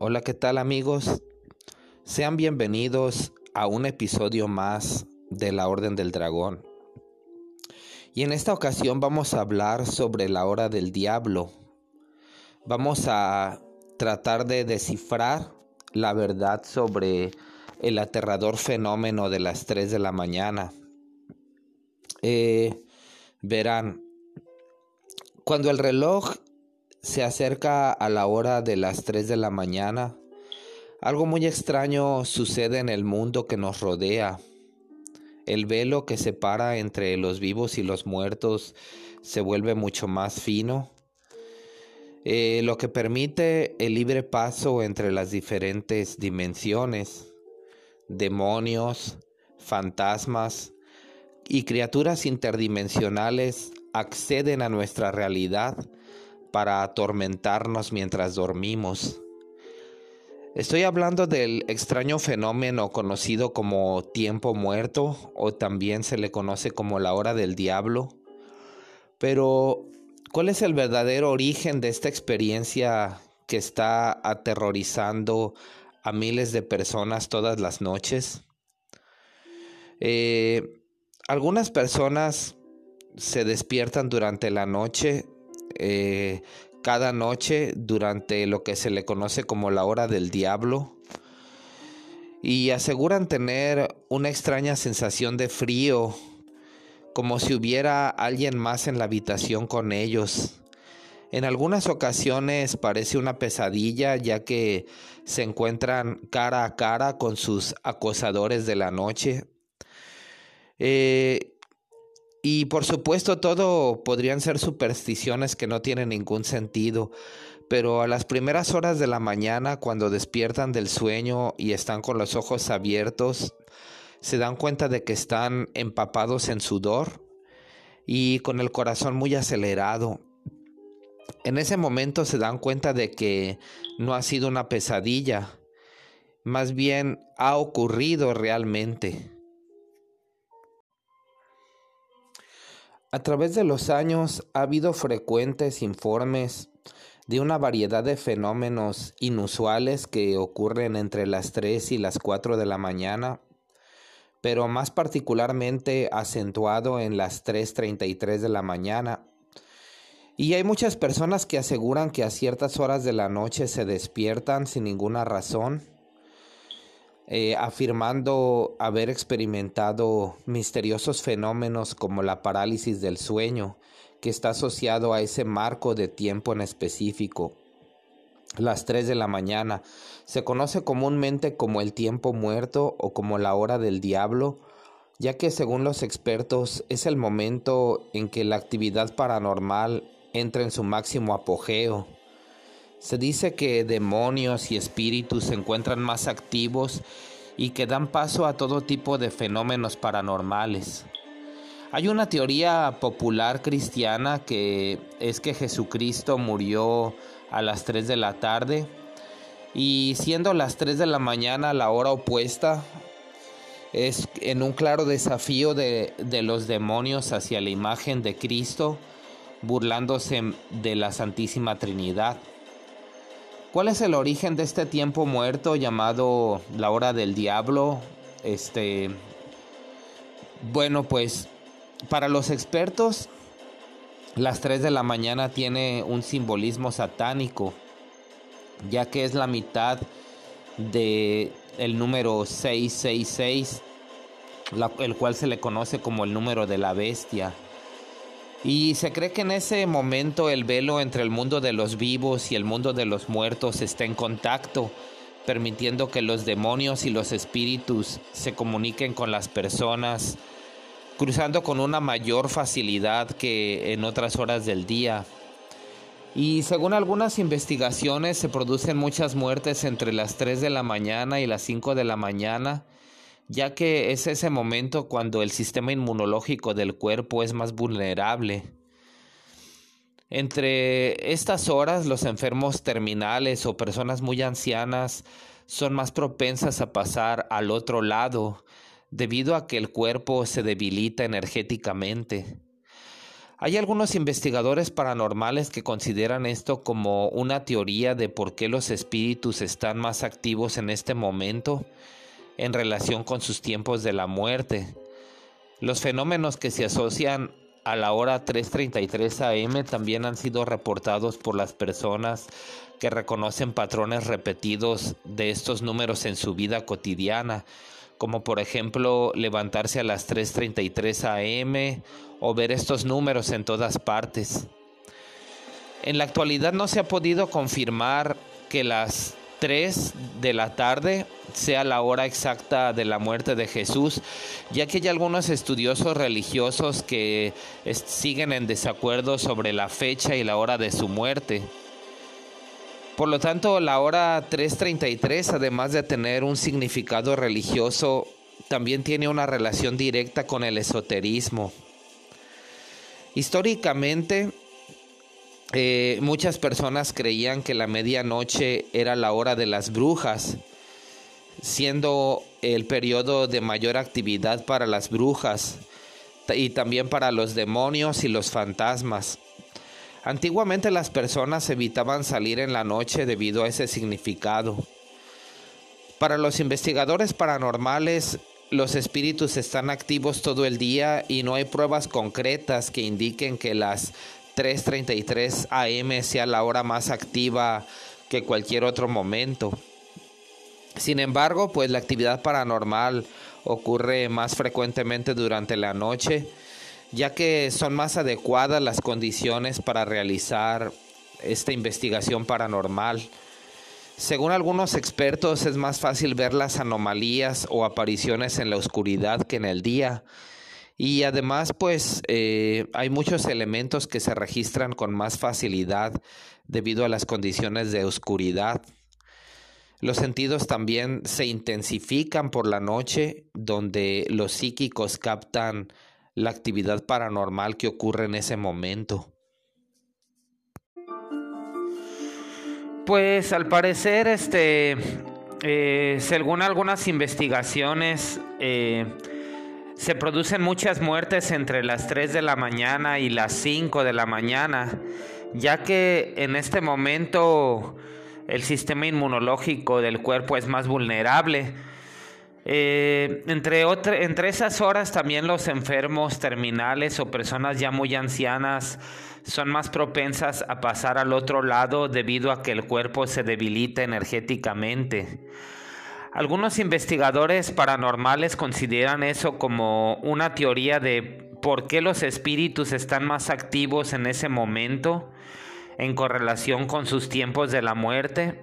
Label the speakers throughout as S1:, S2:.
S1: Hola, ¿qué tal amigos? Sean bienvenidos a un episodio más de la Orden del Dragón. Y en esta ocasión vamos a hablar sobre la hora del diablo. Vamos a tratar de descifrar la verdad sobre el aterrador fenómeno de las 3 de la mañana. Eh, verán, cuando el reloj se acerca a la hora de las 3 de la mañana, algo muy extraño sucede en el mundo que nos rodea. El velo que separa entre los vivos y los muertos se vuelve mucho más fino, eh, lo que permite el libre paso entre las diferentes dimensiones, demonios, fantasmas y criaturas interdimensionales acceden a nuestra realidad para atormentarnos mientras dormimos. Estoy hablando del extraño fenómeno conocido como tiempo muerto o también se le conoce como la hora del diablo. Pero, ¿cuál es el verdadero origen de esta experiencia que está aterrorizando a miles de personas todas las noches? Eh, algunas personas se despiertan durante la noche eh, cada noche durante lo que se le conoce como la hora del diablo y aseguran tener una extraña sensación de frío, como si hubiera alguien más en la habitación con ellos. En algunas ocasiones parece una pesadilla ya que se encuentran cara a cara con sus acosadores de la noche. Eh, y por supuesto todo podrían ser supersticiones que no tienen ningún sentido, pero a las primeras horas de la mañana, cuando despiertan del sueño y están con los ojos abiertos, se dan cuenta de que están empapados en sudor y con el corazón muy acelerado. En ese momento se dan cuenta de que no ha sido una pesadilla, más bien ha ocurrido realmente. A través de los años ha habido frecuentes informes de una variedad de fenómenos inusuales que ocurren entre las 3 y las 4 de la mañana, pero más particularmente acentuado en las 3.33 de la mañana. Y hay muchas personas que aseguran que a ciertas horas de la noche se despiertan sin ninguna razón eh, afirmando haber experimentado misteriosos fenómenos como la parálisis del sueño, que está asociado a ese marco de tiempo en específico. Las 3 de la mañana se conoce comúnmente como el tiempo muerto o como la hora del diablo, ya que según los expertos es el momento en que la actividad paranormal entra en su máximo apogeo se dice que demonios y espíritus se encuentran más activos y que dan paso a todo tipo de fenómenos paranormales. Hay una teoría popular cristiana que es que Jesucristo murió a las 3 de la tarde y siendo las 3 de la mañana la hora opuesta, es en un claro desafío de, de los demonios hacia la imagen de Cristo, burlándose de la Santísima Trinidad. ¿Cuál es el origen de este tiempo muerto llamado la hora del diablo? Este bueno, pues para los expertos las 3 de la mañana tiene un simbolismo satánico, ya que es la mitad de el número 666, el cual se le conoce como el número de la bestia. Y se cree que en ese momento el velo entre el mundo de los vivos y el mundo de los muertos está en contacto, permitiendo que los demonios y los espíritus se comuniquen con las personas, cruzando con una mayor facilidad que en otras horas del día. Y según algunas investigaciones se producen muchas muertes entre las 3 de la mañana y las 5 de la mañana, ya que es ese momento cuando el sistema inmunológico del cuerpo es más vulnerable. Entre estas horas los enfermos terminales o personas muy ancianas son más propensas a pasar al otro lado debido a que el cuerpo se debilita energéticamente. Hay algunos investigadores paranormales que consideran esto como una teoría de por qué los espíritus están más activos en este momento en relación con sus tiempos de la muerte. Los fenómenos que se asocian a la hora 3.33 am también han sido reportados por las personas que reconocen patrones repetidos de estos números en su vida cotidiana como por ejemplo levantarse a las 3.33 am o ver estos números en todas partes. En la actualidad no se ha podido confirmar que las 3 de la tarde sea la hora exacta de la muerte de Jesús, ya que hay algunos estudiosos religiosos que siguen en desacuerdo sobre la fecha y la hora de su muerte. Por lo tanto, la hora 333, además de tener un significado religioso, también tiene una relación directa con el esoterismo. Históricamente, eh, muchas personas creían que la medianoche era la hora de las brujas, siendo el periodo de mayor actividad para las brujas y también para los demonios y los fantasmas. Antiguamente las personas evitaban salir en la noche debido a ese significado. Para los investigadores paranormales, los espíritus están activos todo el día y no hay pruebas concretas que indiquen que las 3.33 am sea la hora más activa que cualquier otro momento. Sin embargo, pues la actividad paranormal ocurre más frecuentemente durante la noche ya que son más adecuadas las condiciones para realizar esta investigación paranormal. Según algunos expertos es más fácil ver las anomalías o apariciones en la oscuridad que en el día. Y además pues eh, hay muchos elementos que se registran con más facilidad debido a las condiciones de oscuridad. Los sentidos también se intensifican por la noche, donde los psíquicos captan la actividad paranormal que ocurre en ese momento. Pues al parecer, este, eh, según algunas investigaciones, eh, se producen muchas muertes entre las 3 de la mañana y las 5 de la mañana, ya que en este momento el sistema inmunológico del cuerpo es más vulnerable eh, entre, entre esas horas también los enfermos terminales o personas ya muy ancianas son más propensas a pasar al otro lado debido a que el cuerpo se debilita energéticamente. Algunos investigadores paranormales consideran eso como una teoría de por qué los espíritus están más activos en ese momento en correlación con sus tiempos de la muerte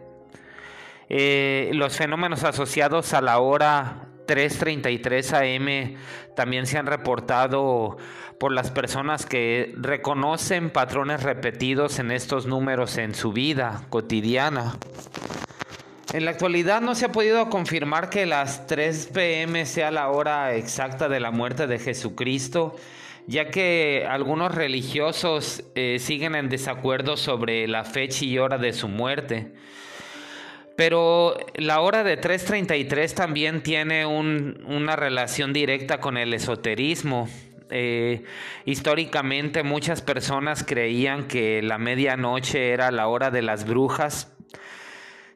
S1: eh, los fenómenos asociados a la hora 3.33 am también se han reportado por las personas que reconocen patrones repetidos en estos números en su vida cotidiana. En la actualidad no se ha podido confirmar que las 3 pm sea la hora exacta de la muerte de Jesucristo, ya que algunos religiosos eh, siguen en desacuerdo sobre la fecha y hora de su muerte. Pero la hora de 3.33 también tiene una relación directa con el esoterismo. Eh, históricamente muchas personas creían que la medianoche era la hora de las brujas,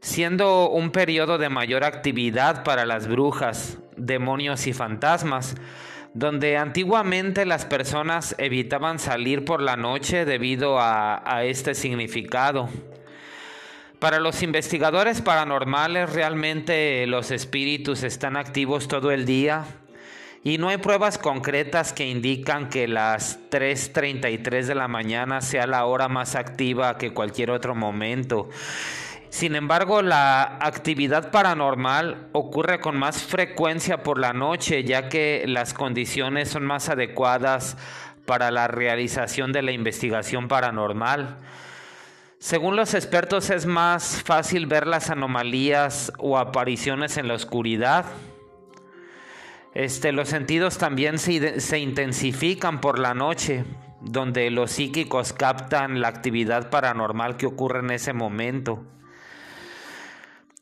S1: siendo un periodo de mayor actividad para las brujas, demonios y fantasmas, donde antiguamente las personas evitaban salir por la noche debido a este significado. Para los investigadores paranormales realmente los espíritus están activos todo el día y no hay pruebas concretas que indican que las 3.33 de la mañana sea la hora más activa que cualquier otro momento. Sin embargo, la actividad paranormal ocurre con más frecuencia por la noche, ya que las condiciones son más adecuadas para la realización de la investigación paranormal. Según los expertos es más fácil ver las anomalías o apariciones en la oscuridad. Este, los sentidos también se, se intensifican por la noche, donde los psíquicos captan la actividad paranormal que ocurre en ese momento.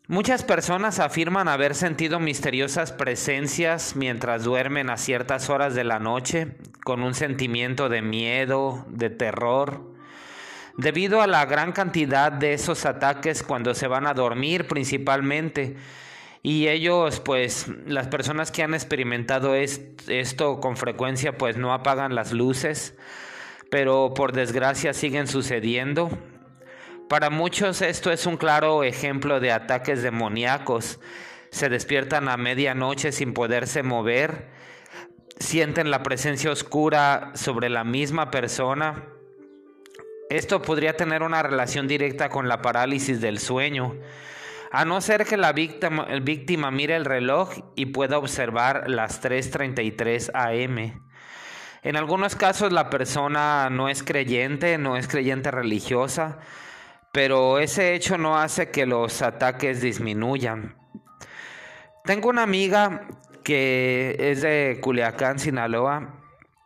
S1: Muchas personas afirman haber sentido misteriosas presencias mientras duermen a ciertas horas de la noche, con un sentimiento de miedo, de terror, debido a la gran cantidad de esos ataques cuando se van a dormir principalmente. Y ellos, pues, las personas que han experimentado esto con frecuencia, pues no apagan las luces, pero por desgracia siguen sucediendo. Para muchos esto es un claro ejemplo de ataques demoníacos. Se despiertan a medianoche sin poderse mover, sienten la presencia oscura sobre la misma persona. Esto podría tener una relación directa con la parálisis del sueño, a no ser que la víctima, víctima mire el reloj y pueda observar las 3.33 am. En algunos casos la persona no es creyente, no es creyente religiosa, pero ese hecho no hace que los ataques disminuyan. Tengo una amiga que es de Culiacán, Sinaloa,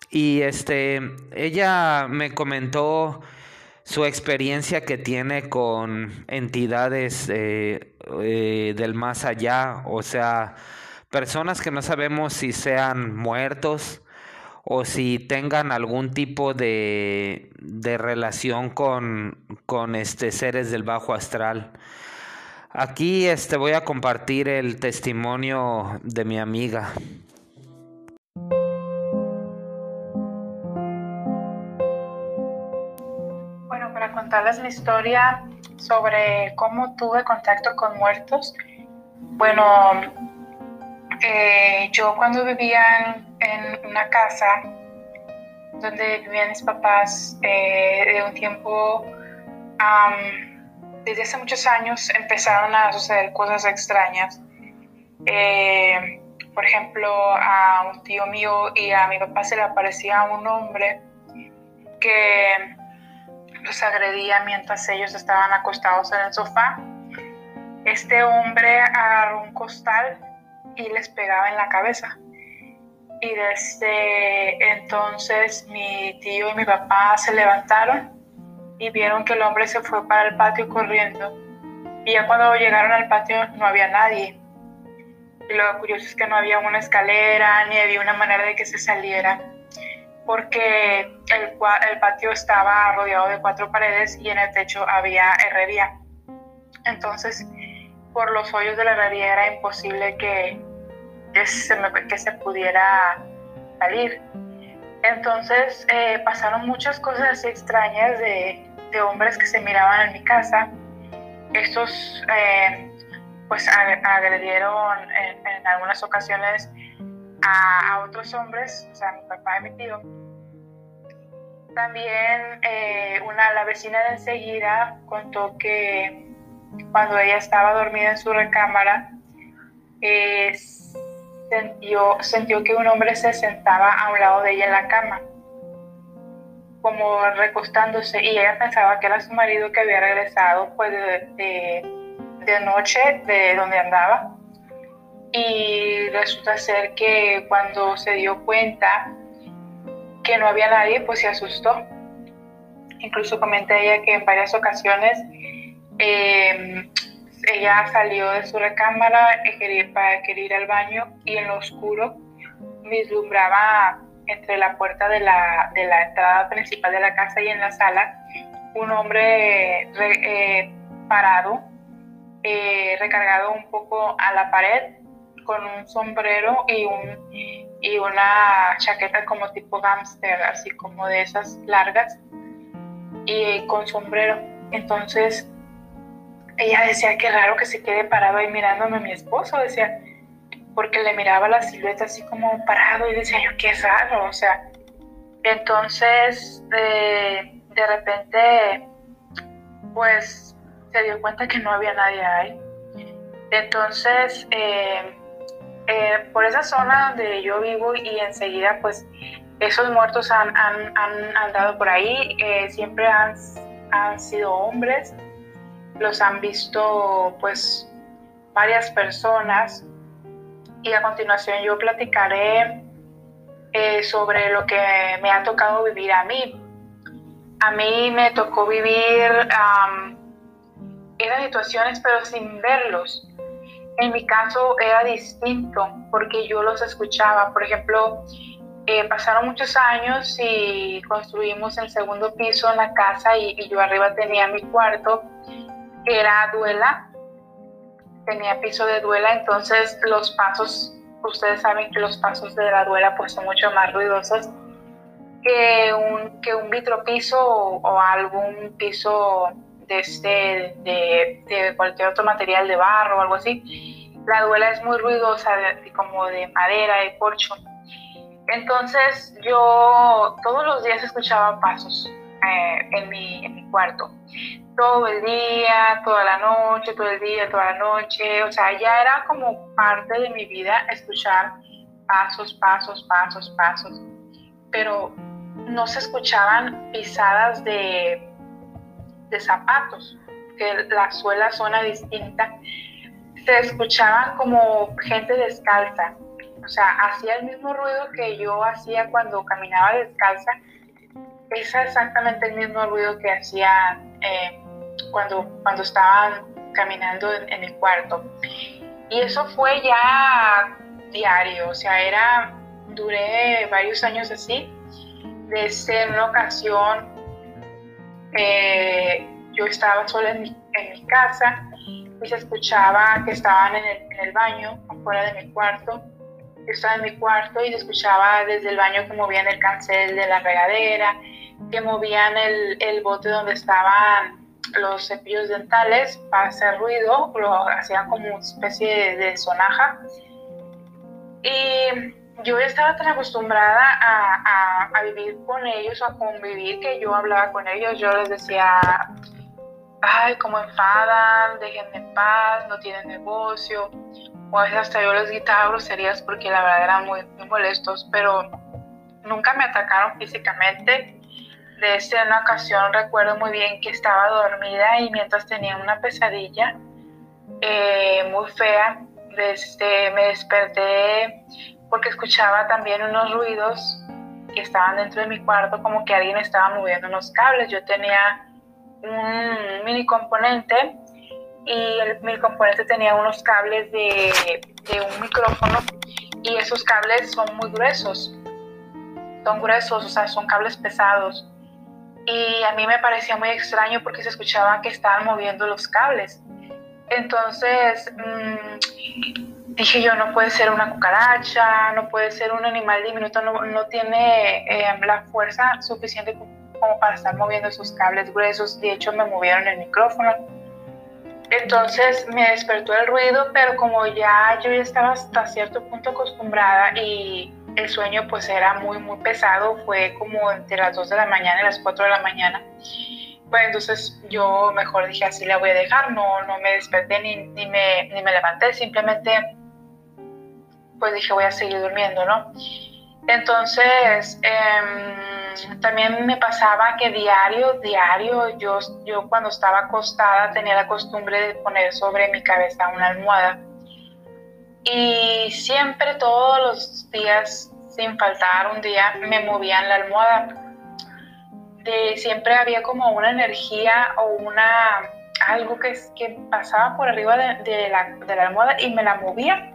S1: y este, ella me comentó su experiencia que tiene con entidades eh, eh, del más allá, o sea, personas que no sabemos si sean muertos o si tengan algún tipo de, de relación con, con este, seres del bajo astral. Aquí este, voy a compartir el testimonio de mi amiga.
S2: Bueno, para contarles mi historia sobre cómo tuve contacto con muertos, bueno, eh, yo cuando vivía en, una casa donde vivían mis papás eh, de un tiempo, desde hace muchos años empezaron a suceder cosas extrañas. Eh, por ejemplo, a un tío mío y a mi papá se le aparecía un hombre que los agredía mientras ellos estaban acostados en el sofá. Este hombre agarró un costal y les pegaba en la cabeza. Y desde entonces mi tío y mi papá se levantaron y vieron que el hombre se fue para el patio corriendo. Y ya cuando llegaron al patio no había nadie. Y lo curioso es que no había una escalera ni había una manera de que se saliera, porque el, el patio estaba rodeado de cuatro paredes y en el techo había herrería. Entonces, por los hoyos de la herrería era imposible que, que, se, que se pudiera salir. Entonces eh, pasaron muchas cosas extrañas de, de, hombres que se miraban en mi casa. Estos eh, pues agredieron en, algunas ocasiones a, a, otros hombres, o sea, mi papá y mi tío. También eh, una, la vecina de enseguida contó que cuando ella estaba dormida en su recámara, eh, sintió, sintió que un hombre se sentaba a un lado de ella en la cama, como recostándose, y ella pensaba que era su marido que había regresado pues, de, de, noche de donde andaba. Y resulta ser que cuando se dio cuenta que no había nadie, pues se asustó. Incluso comenté ella que en varias ocasiones eh, ella salió de su recámara para querer ir al baño y en lo oscuro vislumbraba entre la puerta de la, de la entrada principal de la casa y en la sala un hombre eh, parado, eh, recargado un poco a la pared con un sombrero y, un, y una chaqueta como tipo gángster, así como de esas largas, y con sombrero. Entonces ella decía que raro que se quede parado ahí mirándome a mi esposo, decía, porque le miraba la silueta así como parado y decía yo, qué raro, o sea, entonces de, de repente pues se dio cuenta que no había nadie ahí. Entonces, eh, eh, por esa zona donde yo vivo y enseguida pues esos muertos han, han, han andado por ahí, eh, siempre han, han sido hombres los han visto pues varias personas y a continuación yo platicaré eh, sobre lo que me ha tocado vivir a mí. A mí me tocó vivir esas situaciones pero sin verlos. En mi caso era distinto porque yo los escuchaba. Por ejemplo, eh, pasaron muchos años y construimos el segundo piso en la casa y, yo arriba tenía mi cuarto, era duela, tenía piso de duela, entonces los pasos, ustedes saben que los pasos de la duela pues son mucho más ruidosos que un, que un vitropiso o, algún piso de, este, de, de, cualquier otro material de barro o algo así. La duela es muy ruidosa, como de madera, de corcho. Entonces yo todos los días escuchaba pasos eh, en, mi, cuarto. Todo el día, toda la noche, todo el día, toda la noche. O sea, ya era como parte de mi vida escuchar pasos, pasos, pasos, pasos. Pero no se escuchaban pisadas de, de zapatos, que la suela suena distinta. Se escuchaban como gente descalza, o sea, hacía el mismo ruido que yo hacía cuando caminaba descalza, es exactamente el mismo ruido que hacía eh, cuando, cuando estaban caminando en, el cuarto. Y eso fue ya diario, o sea, era, duré varios años así, desde una ocasión yo estaba sola en mi, en mi, casa y se escuchaba que estaban en el, en el baño, afuera de mi cuarto, estaba en mi cuarto y escuchaba desde el baño que movían el cancel de la regadera, que movían el, el bote donde estaban los cepillos dentales para hacer ruido, lo hacían como una especie de, sonaja. Y yo estaba tan acostumbrada a, a, a, vivir con ellos, a convivir, que yo hablaba con ellos, yo les decía, ay, cómo enfadan, déjenme en paz, no tienen negocio, a veces hasta yo les gritaba groserías porque la verdad eran muy, molestos, pero nunca me atacaron físicamente. De una ocasión recuerdo muy bien que estaba dormida y mientras tenía una pesadilla eh, muy fea, desde, me desperté porque escuchaba también unos ruidos que estaban dentro de mi cuarto, como que alguien estaba moviendo unos cables. Yo tenía un mini componente y el, mi componente tenía unos cables de, de, un micrófono y esos cables son muy gruesos, son gruesos, o sea, son cables pesados. Y a mí me parecía muy extraño porque se escuchaba que estaban moviendo los cables. Entonces mmm, dije yo, no puede ser una cucaracha, no puede ser un animal diminuto, no, no tiene eh, la fuerza suficiente como para estar moviendo esos cables gruesos. De hecho, me movieron el micrófono entonces me despertó el ruido, pero como ya yo ya estaba hasta cierto punto acostumbrada y el sueño pues era muy muy pesado, fue como entre las 2 de la mañana y las 4 de la mañana. Pues entonces yo mejor dije así la voy a dejar, no, no me desperté ni, ni, me, ni me levanté, simplemente pues dije voy a seguir durmiendo, ¿no? Entonces, eh, también me pasaba que diario, diario, yo, yo cuando estaba acostada tenía la costumbre de poner sobre mi cabeza una almohada. Y siempre, todos los días, sin faltar un día, me movían la almohada. De, siempre había como una energía o una algo que, pasaba por arriba de, de, la, de la almohada y me la movía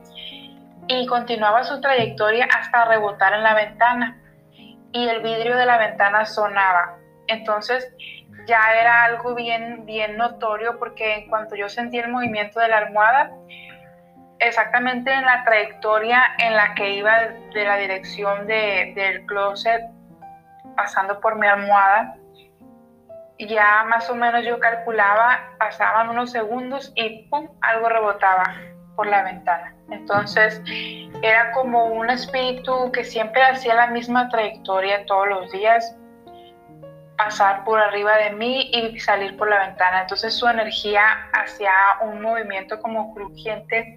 S2: y continuaba su trayectoria hasta rebotar en la ventana y el vidrio de la ventana sonaba. Entonces ya era algo bien, bien notorio porque en cuanto yo sentí el movimiento de la almohada, exactamente en la trayectoria en la que iba de la dirección de, del closet, pasando por mi almohada, ya más o menos yo calculaba, pasaban unos segundos y ¡pum! algo rebotaba por la ventana. Entonces era como un espíritu que siempre hacía la misma trayectoria todos los días, pasar por arriba de mí y salir por la ventana. Entonces su energía hacía un movimiento como crujiente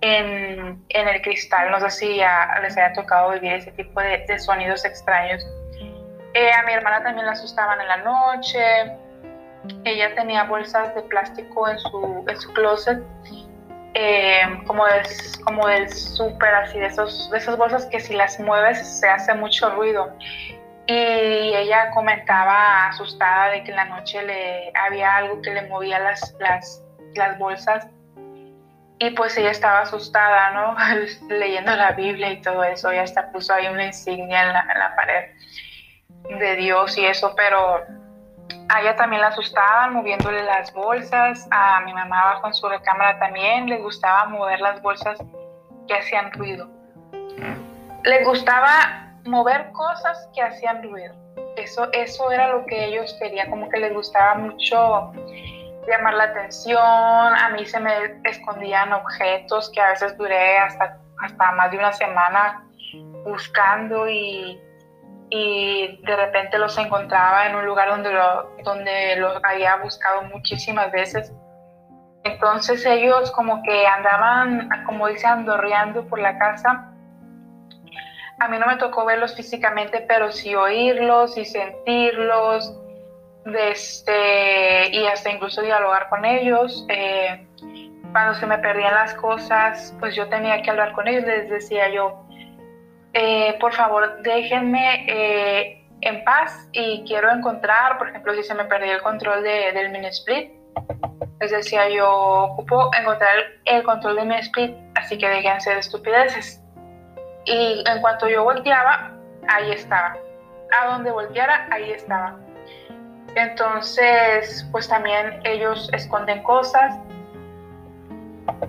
S2: en, en el cristal. No sé si ya les haya tocado vivir ese tipo de, de sonidos extraños. Eh, a mi hermana también la asustaban en la noche. Ella tenía bolsas de plástico en su, en su closet eh, como del, como del súper, así, de, esos, de esas bolsas que si las mueves se hace mucho ruido. y ella comentaba asustada de que en la noche le había algo que le movía las, las, las bolsas y pues ella estaba asustada, ¿no? Leyendo la Biblia y todo eso, ella hasta puso ahí una insignia en la, en la pared de Dios y eso, pero a ella también la asustaban moviéndole las bolsas, a mi mamá abajo en su recámara también le gustaba mover las bolsas que hacían ruido. Le gustaba mover cosas que hacían ruido. Eso, eso era lo que ellos querían, como que les gustaba mucho llamar la atención. A mí se me escondían objetos que a veces duré hasta, hasta más de una semana buscando y y de repente los encontraba en un lugar donde, lo, donde los había buscado muchísimas veces. Entonces ellos como que andaban, como dicen, andorreando por la casa. A mí no me tocó verlos físicamente, pero sí oírlos y sentirlos, este, y hasta incluso dialogar con ellos. Eh, cuando se me perdían las cosas, pues yo tenía que hablar con ellos, les decía yo, eh, por favor déjenme eh, en paz y quiero encontrar, por ejemplo, si se me perdió el control de, del mini split, les decía yo ocupo encontrar el control del mini split, así que déjense de estupideces. Y en cuanto yo volteaba, ahí estaba. A donde volteara, ahí estaba. Entonces, pues también ellos esconden cosas.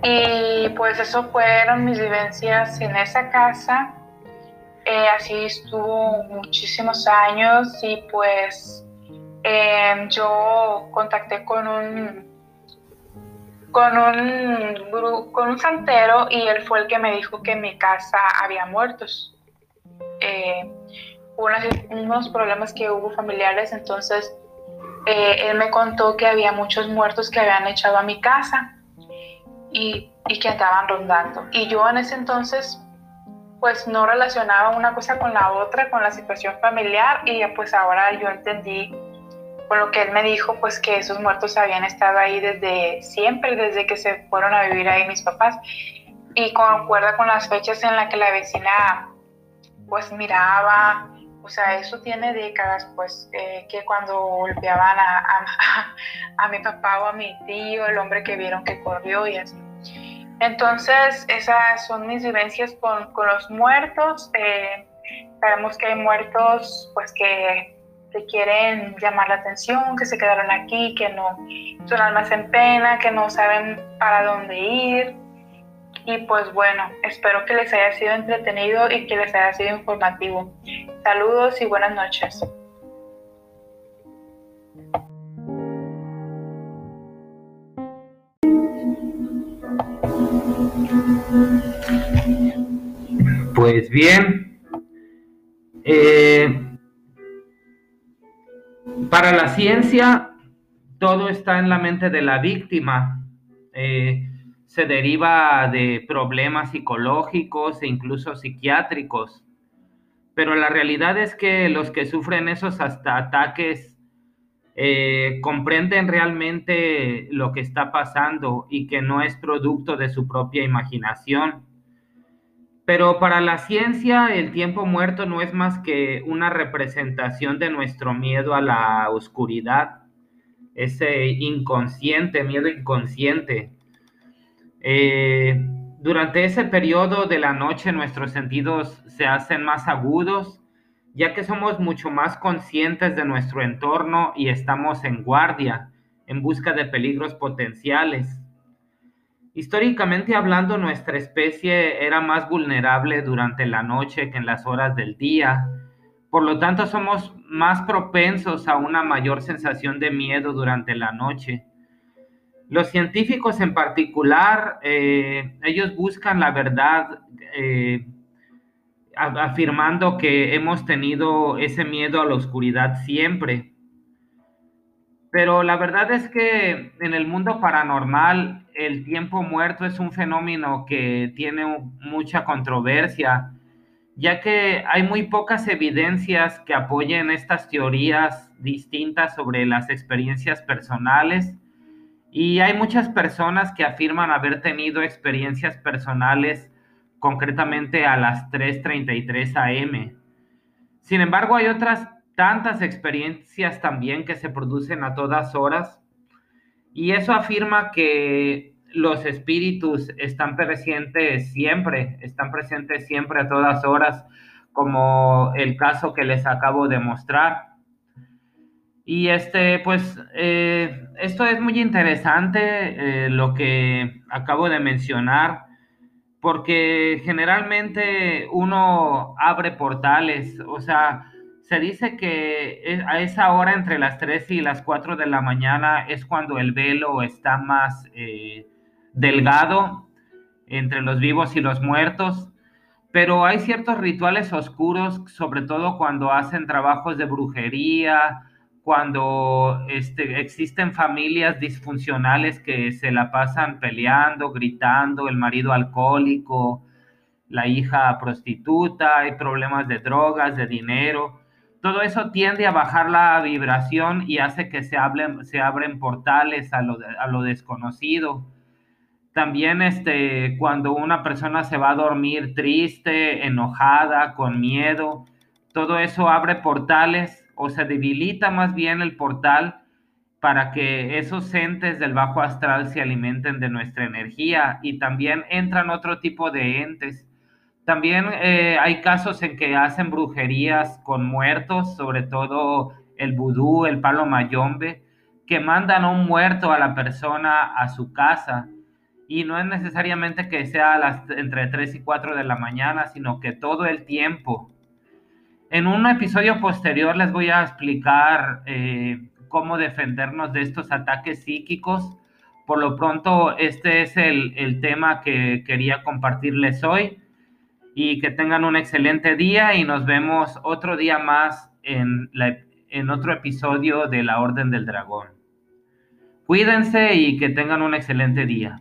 S2: Y pues eso fueron mis vivencias en esa casa eh, así estuvo muchísimos años y pues em, yo contacté con un con un con un santero y él fue el que me dijo que en mi casa había muertos. Eh, unos problemas que hubo familiares, entonces eh, él me contó que había muchos muertos que habían echado a mi casa y, y que estaban rondando. Y yo en ese entonces pues no relacionaba una cosa con la otra, con la situación familiar y pues ahora yo entendí con lo que él me dijo, pues que esos muertos habían estado ahí desde siempre, desde que se fueron a vivir ahí mis papás y concuerda con las fechas en las que la vecina pues miraba, o sea, eso tiene décadas, pues eh, que cuando golpeaban a, a, a mi papá o a mi tío, el hombre que vieron que corrió y así. Entonces, esas son mis vivencias con, los muertos. Eh, sabemos que hay muertos pues que, quieren llamar la atención, que se quedaron aquí, que no son almas en pena, que no saben para dónde ir. Y pues bueno, espero que les haya sido entretenido y que les haya sido informativo. Saludos y buenas noches.
S1: Pues bien, eh, para la ciencia todo está en la mente de la víctima. Eh, se deriva de problemas psicológicos e incluso psiquiátricos. Pero la realidad es que los que sufren esos hasta ataques eh, comprenden realmente lo que está pasando y que no es producto de su propia imaginación. Pero para la ciencia el tiempo muerto no es más que una representación de nuestro miedo a la oscuridad, ese inconsciente, miedo inconsciente. Eh, durante ese periodo de la noche nuestros sentidos se hacen más agudos ya que somos mucho más conscientes de nuestro entorno y estamos en guardia, en busca de peligros potenciales. Históricamente hablando, nuestra especie era más vulnerable durante la noche que en las horas del día. Por lo tanto, somos más propensos a una mayor sensación de miedo durante la noche. Los científicos en particular, eh, ellos buscan la verdad eh, afirmando que hemos tenido ese miedo a la oscuridad siempre. Pero la verdad es que en el mundo paranormal el tiempo muerto es un fenómeno que tiene mucha controversia, ya que hay muy pocas evidencias que apoyen estas teorías distintas sobre las experiencias personales y hay muchas personas que afirman haber tenido experiencias personales concretamente a las 3.33 am. Sin embargo, hay otras tantas experiencias también que se producen a todas horas y eso afirma que los espíritus están presentes siempre, están presentes siempre a todas horas, como el caso que les acabo de mostrar. Y este, pues, eh, esto es muy interesante, eh, lo que acabo de mencionar, porque generalmente uno abre portales, o sea, se dice que a esa hora entre las 3 y las 4 de la mañana es cuando el velo está más eh, delgado entre los vivos y los muertos, pero hay ciertos rituales oscuros, sobre todo cuando hacen trabajos de brujería, cuando este, existen familias disfuncionales que se la pasan peleando, gritando, el marido alcohólico, la hija prostituta, hay problemas de drogas, de dinero todo eso tiende a bajar la vibración y hace que se, se abren portales a lo, desconocido. También este, cuando una persona se va a dormir triste, enojada, con miedo, todo eso abre portales o se debilita más bien el portal para que esos entes del bajo astral se alimenten de nuestra energía y también entran otro tipo de entes también eh, hay casos en que hacen brujerías con muertos, sobre todo el vudú, el palo mayombe, que mandan a un muerto a la persona a su casa. Y no es necesariamente que sea las, entre 3 y 4 de la mañana, sino que todo el tiempo. En un episodio posterior les voy a explicar eh, cómo defendernos de estos ataques psíquicos. Por lo pronto, este es el, el tema que quería compartirles hoy y que tengan un excelente día y nos vemos otro día más en, otro episodio de La Orden del Dragón. Cuídense y que tengan un excelente día.